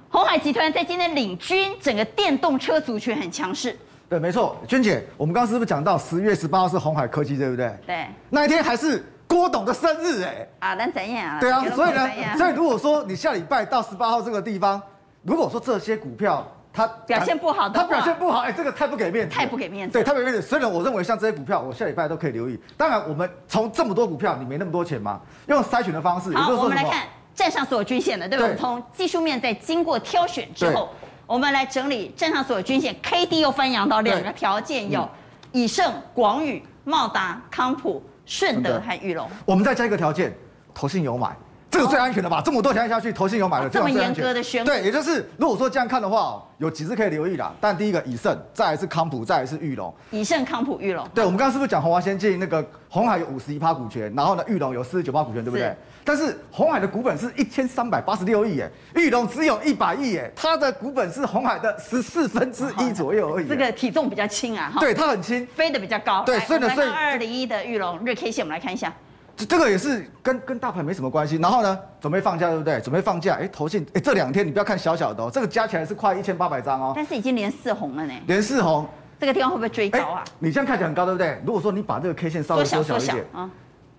红海集团在今天领军，整个电动车族群很强势。对，没错，娟姐，我们刚刚是不是讲到十月十八号是红海科技，对不对？对。那一天还是郭董的生日哎。啊，那怎样啊？对啊，所以呢，所以如果说你下礼拜到十八号这个地方。如果说这些股票它表现不好的，它表现不好，哎，这个太不给面子，太不给面子，对，太不给面子。所以呢，我认为像这些股票，我下礼拜都可以留意。当然，我们从这么多股票，你没那么多钱嘛，用筛选的方式。好，我们来看站上所有均线的，对吧？从技术面在经过挑选之后，我们来整理站上所有均线，K D 又翻扬到两个条件，有以盛、广宇、茂达、康普、顺德和裕隆。我们再加一个条件，投信有买。这个最安全的吧？这么多钱下去，投信有买了，这么严格的选股，对，也就是如果说这样看的话，有几只可以留意啦。但第一个以盛，再来是康普，再来是玉龙。以盛、康普、玉龙。对，我们刚刚是不是讲红华先进那个红海有五十一趴股权，然后呢，玉龙有四十九趴股权，对不对？但是红海的股本是一千三百八十六亿耶，玉龙只有一百亿耶，它的股本是红海的十四分之一左右而已。这个体重比较轻啊，哈。对，它很轻，飞得比较高。对，所以呢，所以二零一的玉龙日 K 线，我们来看一下。这这个也是跟跟大盘没什么关系。然后呢，准备放假，对不对？准备放假，哎，投信，哎，这两天你不要看小小的哦，这个加起来是快一千八百张哦。但是已经连四红了呢。连四红，这个地方会不会追高啊？你这样看起来很高，对不对？如果说你把这个 K 线稍微缩小一点啊。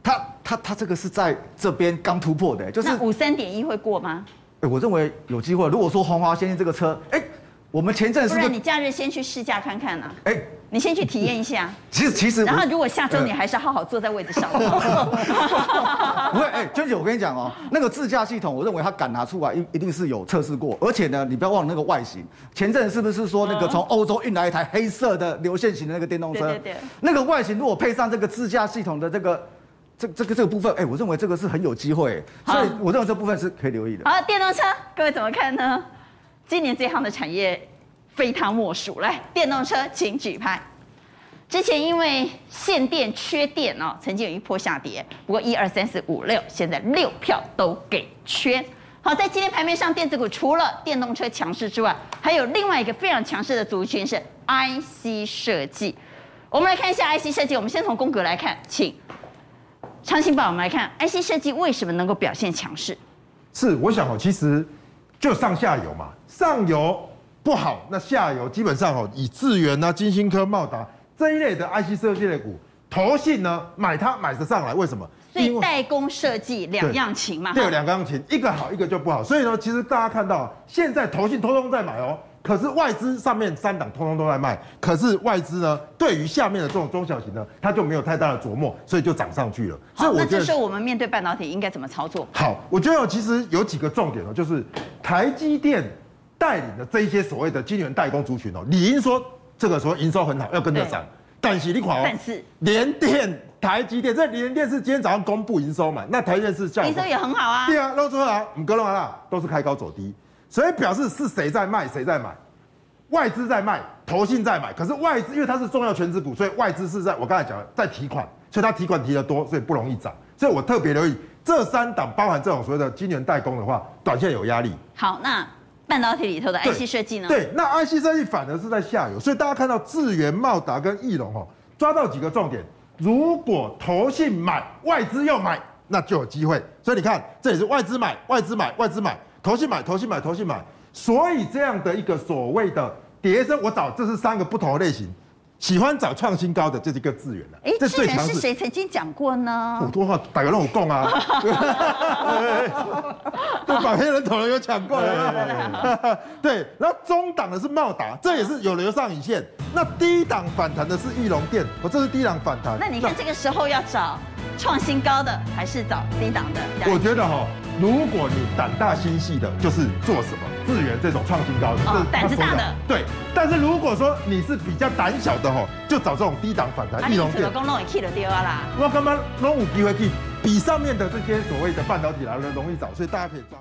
它它它这个是在这边刚突破的，就是五三点一会过吗？哎，我认为有机会。如果说红华先进这个车，哎，我们前阵是不是？你假日先去试驾看看啊？哎，你先去体验一下。*laughs* 其实其实，然后如果下周你还是好好坐在位置上。*laughs* 不会，哎，娟姐，我跟你讲哦，那个自驾系统，我认为它敢拿出来，一一定是有测试过。而且呢，你不要忘了那个外形，前阵是不是说那个从欧洲运来一台黑色的流线型的那个电动车？对对对。那个外形如果配上这个自驾系统的这个。这这个这个部分，哎，我认为这个是很有机会，所以我认为这部分是可以留意的。好，电动车，各位怎么看呢？今年最夯的产业非他莫属。来，电动车，请举牌。之前因为限电缺电哦，曾经有一波下跌，不过一二三四五六，现在六票都给缺。好，在今天盘面上，电子股除了电动车强势之外，还有另外一个非常强势的族群是 IC 设计。我们来看一下 IC 设计，我们先从宫格来看，请。昌兴，我们来看 IC 设计为什么能够表现强势？是，我想哦，其实就上下游嘛，上游不好，那下游基本上哦，以智源啊、金星科、茂达这一类的 IC 设计类股，投信呢买它买得上来，为什么？所以代工设计两样情嘛，对，两样情，一个好，一个就不好。所以呢，其实大家看到现在投信通通在买哦。可是外资上面三档通通都在卖，可是外资呢，对于下面的这种中小型呢，它就没有太大的琢磨，所以就涨上去了。好，所以我觉得那这时候我们面对半导体应该怎么操作？好，我觉得其实有几个重点哦，就是台积电带领的这一些所谓的晶圆代工族群哦，理应说这个时候营收很好，要跟着涨。但是你看哦，但是联电、台积电，这联电是今天早上公布营收嘛？那台积电是下午营收也很好啊。对啊，露出来，唔够了啦，都是开高走低。所以表示是谁在卖，谁在买？外资在卖，投信在买。可是外资因为它是重要权值股，所以外资是在我刚才讲的在提款，所以它提款提得多，所以不容易涨。所以我特别留意这三档，包含这种所谓的晶圆代工的话，短线有压力。好，那半导体里头的 IC 设计呢？对，那 IC 设计反而是在下游，所以大家看到智源、茂达跟翼龙哦，抓到几个重点。如果投信买，外资又买，那就有机会。所以你看，这里是外资买，外资买，外资买。投信买，投信买，投信买，所以这样的一个所谓的叠升，我找这是三个不同的类型，喜欢找创新高的这是一个资源了。哎，这最强是谁曾经讲过呢？普通话打个让我供啊，*laughs* 对，把黑人头人有抢过。*laughs* 对，然后中档的是茂达，这也是有留上影线。那低档反弹的是裕隆电，我这是低档反弹。那你看这个时候要找创新高的，还是找低档的？我觉得哈。如果你胆大心细的，就是做什么智源这种创新高的，哦，胆子大的，对。但是如果说你是比较胆小的吼，就找这种低档反弹，易容电。老公弄也 K 了掉啦。我刚刚弄五 G 会去比上面的这些所谓的半导体来的容易找，所以大家可以抓。